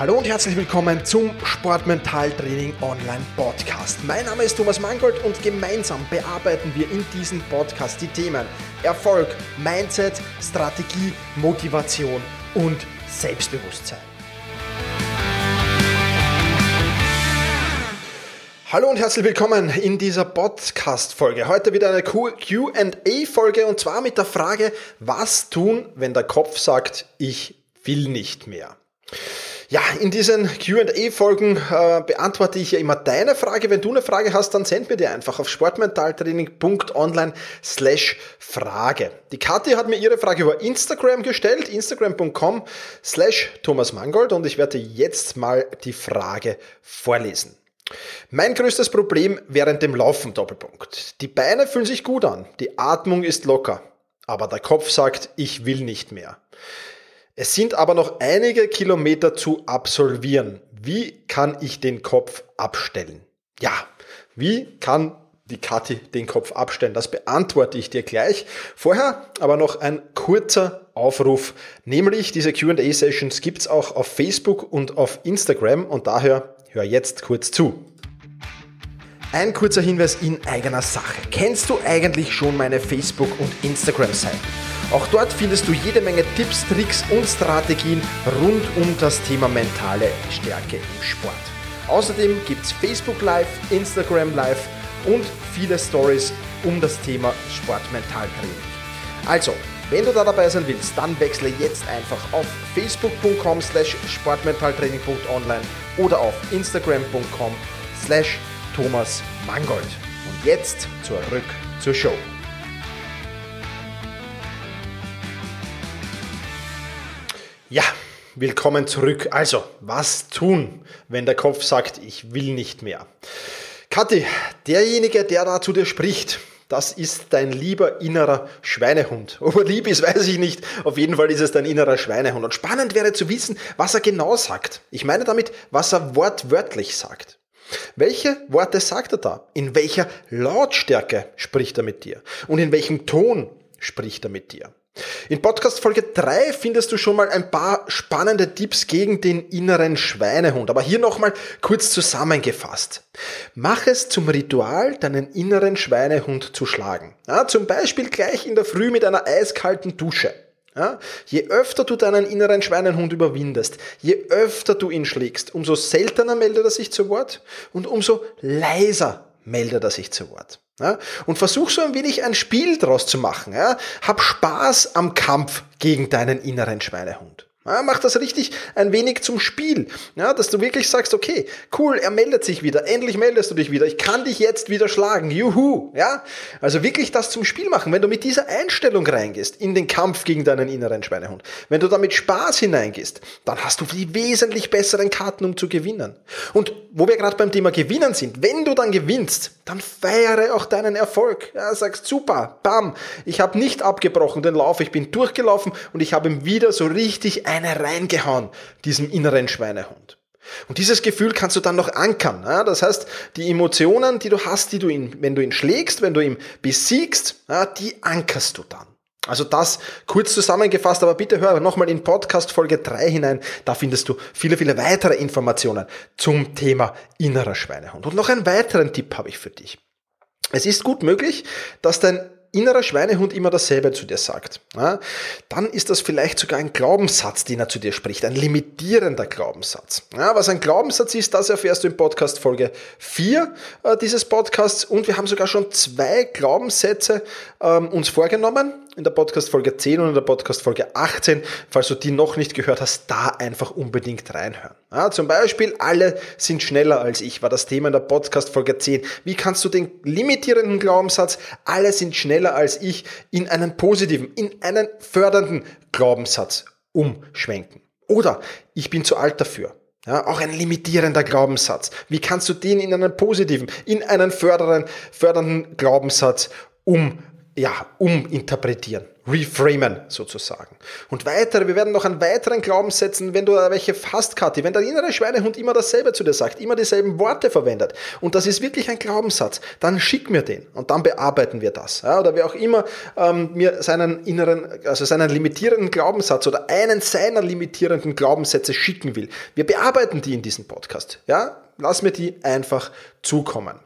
Hallo und herzlich willkommen zum Sportmentaltraining Online Podcast. Mein Name ist Thomas Mangold und gemeinsam bearbeiten wir in diesem Podcast die Themen Erfolg, Mindset, Strategie, Motivation und Selbstbewusstsein. Hallo und herzlich willkommen in dieser Podcast-Folge. Heute wieder eine QA-Folge und zwar mit der Frage, was tun, wenn der Kopf sagt, ich will nicht mehr. Ja, in diesen QA-Folgen äh, beantworte ich ja immer deine Frage. Wenn du eine Frage hast, dann send mir die einfach auf sportmentaltraining.online slash Frage. Die Kathi hat mir ihre Frage über Instagram gestellt, instagram.com slash Thomas Mangold und ich werde jetzt mal die Frage vorlesen. Mein größtes Problem während dem Laufen, Doppelpunkt. Die Beine fühlen sich gut an, die Atmung ist locker, aber der Kopf sagt, ich will nicht mehr. Es sind aber noch einige Kilometer zu absolvieren. Wie kann ich den Kopf abstellen? Ja, wie kann die Kathi den Kopf abstellen? Das beantworte ich dir gleich. Vorher aber noch ein kurzer Aufruf, nämlich diese QA-Sessions gibt es auch auf Facebook und auf Instagram und daher hör jetzt kurz zu. Ein kurzer Hinweis in eigener Sache. Kennst du eigentlich schon meine Facebook- und Instagram-Seiten? Auch dort findest du jede Menge Tipps, Tricks und Strategien rund um das Thema mentale Stärke im Sport. Außerdem gibt es Facebook Live, Instagram Live und viele Stories um das Thema Sportmentaltraining. Also, wenn du da dabei sein willst, dann wechsle jetzt einfach auf facebook.com slash sportmentaltraining.online oder auf instagram.com slash Thomas Mangold. Und jetzt zurück zur Show. Ja, willkommen zurück. Also, was tun, wenn der Kopf sagt, ich will nicht mehr? Kathi, derjenige, der da zu dir spricht, das ist dein lieber innerer Schweinehund. Ob er lieb ist, weiß ich nicht. Auf jeden Fall ist es dein innerer Schweinehund. Und spannend wäre zu wissen, was er genau sagt. Ich meine damit, was er wortwörtlich sagt. Welche Worte sagt er da? In welcher Lautstärke spricht er mit dir? Und in welchem Ton spricht er mit dir? In Podcast Folge 3 findest du schon mal ein paar spannende Tipps gegen den inneren Schweinehund. Aber hier nochmal kurz zusammengefasst. Mach es zum Ritual, deinen inneren Schweinehund zu schlagen. Ja, zum Beispiel gleich in der Früh mit einer eiskalten Dusche. Ja, je öfter du deinen inneren Schweinehund überwindest, je öfter du ihn schlägst, umso seltener meldet er sich zu Wort und umso leiser meldet er sich zu Wort. Ja? Und versuch so ein wenig ein Spiel draus zu machen. Ja? Hab Spaß am Kampf gegen deinen inneren Schweinehund. Ja, mach das richtig ein wenig zum Spiel, ja, dass du wirklich sagst, okay, cool, er meldet sich wieder, endlich meldest du dich wieder, ich kann dich jetzt wieder schlagen, juhu, ja. Also wirklich das zum Spiel machen, wenn du mit dieser Einstellung reingehst in den Kampf gegen deinen inneren Schweinehund, wenn du da mit Spaß hineingehst, dann hast du die wesentlich besseren Karten, um zu gewinnen. Und wo wir gerade beim Thema Gewinnen sind, wenn du dann gewinnst, dann feiere auch deinen Erfolg. Ja, sagst super, bam, ich habe nicht abgebrochen den Lauf, ich bin durchgelaufen und ich habe ihm wieder so richtig eine reingehauen, diesem inneren Schweinehund. Und dieses Gefühl kannst du dann noch ankern. Ja? Das heißt, die Emotionen, die du hast, die du ihn, wenn du ihn schlägst, wenn du ihn besiegst, ja, die ankerst du dann. Also das kurz zusammengefasst, aber bitte hör nochmal in Podcast Folge 3 hinein. Da findest du viele, viele weitere Informationen zum Thema innerer Schweinehund. Und noch einen weiteren Tipp habe ich für dich. Es ist gut möglich, dass dein innerer Schweinehund immer dasselbe zu dir sagt, ja, dann ist das vielleicht sogar ein Glaubenssatz, den er zu dir spricht, ein limitierender Glaubenssatz. Ja, was ein Glaubenssatz ist, das erfährst du in Podcast Folge 4 äh, dieses Podcasts. Und wir haben sogar schon zwei Glaubenssätze ähm, uns vorgenommen in der Podcast-Folge 10 und in der Podcast-Folge 18. Falls du die noch nicht gehört hast, da einfach unbedingt reinhören. Ja, zum Beispiel, alle sind schneller als ich, war das Thema in der Podcast-Folge 10. Wie kannst du den limitierenden Glaubenssatz, alle sind schneller als ich, in einen positiven, in einen fördernden Glaubenssatz umschwenken? Oder ich bin zu alt dafür. Ja, auch ein limitierender Glaubenssatz. Wie kannst du den in einen positiven, in einen fördernden, fördernden Glaubenssatz umschwenken? Ja, uminterpretieren. reframen sozusagen. Und weitere, wir werden noch an weiteren Glaubenssätzen, wenn du welche hast, Kathi, wenn der innere Schweinehund immer dasselbe zu dir sagt, immer dieselben Worte verwendet und das ist wirklich ein Glaubenssatz, dann schick mir den und dann bearbeiten wir das. Ja, oder wer auch immer ähm, mir seinen inneren, also seinen limitierenden Glaubenssatz oder einen seiner limitierenden Glaubenssätze schicken will. Wir bearbeiten die in diesem Podcast. Ja, lass mir die einfach zukommen.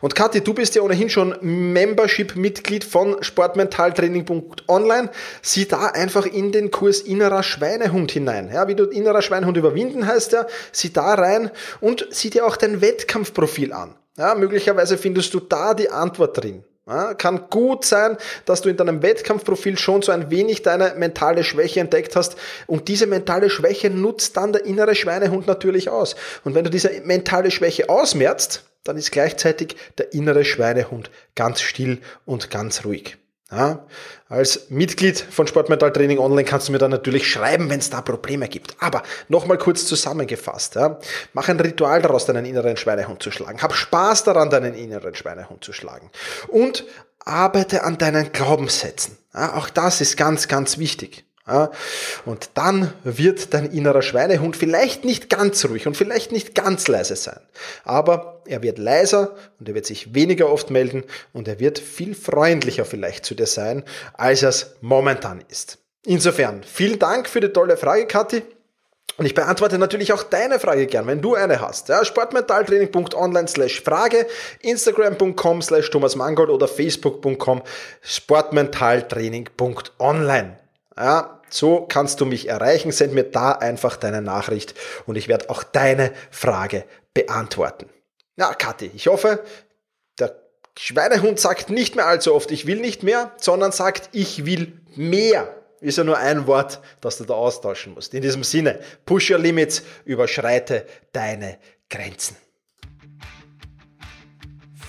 Und Kathi, du bist ja ohnehin schon Membership-Mitglied von sportmentaltraining.online. Sieh da einfach in den Kurs innerer Schweinehund hinein. Ja, wie du innerer Schweinehund überwinden heißt ja, sieh da rein und sieh dir auch dein Wettkampfprofil an. Ja, möglicherweise findest du da die Antwort drin. Ja, kann gut sein, dass du in deinem Wettkampfprofil schon so ein wenig deine mentale Schwäche entdeckt hast und diese mentale Schwäche nutzt dann der innere Schweinehund natürlich aus. Und wenn du diese mentale Schwäche ausmerzt, dann ist gleichzeitig der innere Schweinehund ganz still und ganz ruhig. Ja, als Mitglied von Sportmental Training Online kannst du mir dann natürlich schreiben, wenn es da Probleme gibt. Aber nochmal kurz zusammengefasst. Ja, mach ein Ritual daraus, deinen inneren Schweinehund zu schlagen. Hab Spaß daran, deinen inneren Schweinehund zu schlagen. Und arbeite an deinen Glaubenssätzen. Ja, auch das ist ganz, ganz wichtig. Und dann wird dein innerer Schweinehund vielleicht nicht ganz ruhig und vielleicht nicht ganz leise sein. Aber er wird leiser und er wird sich weniger oft melden und er wird viel freundlicher vielleicht zu dir sein, als er es momentan ist. Insofern, vielen Dank für die tolle Frage, Kathi. Und ich beantworte natürlich auch deine Frage gern, wenn du eine hast. Ja, sportmentaltraining.online slash Frage, instagram.com slash Thomas Mangold oder facebook.com sportmentaltraining.online. Ja, so kannst du mich erreichen. Send mir da einfach deine Nachricht und ich werde auch deine Frage beantworten. Ja, Kathi, ich hoffe, der Schweinehund sagt nicht mehr allzu oft, ich will nicht mehr, sondern sagt, ich will mehr. Ist ja nur ein Wort, das du da austauschen musst. In diesem Sinne, push your limits, überschreite deine Grenzen.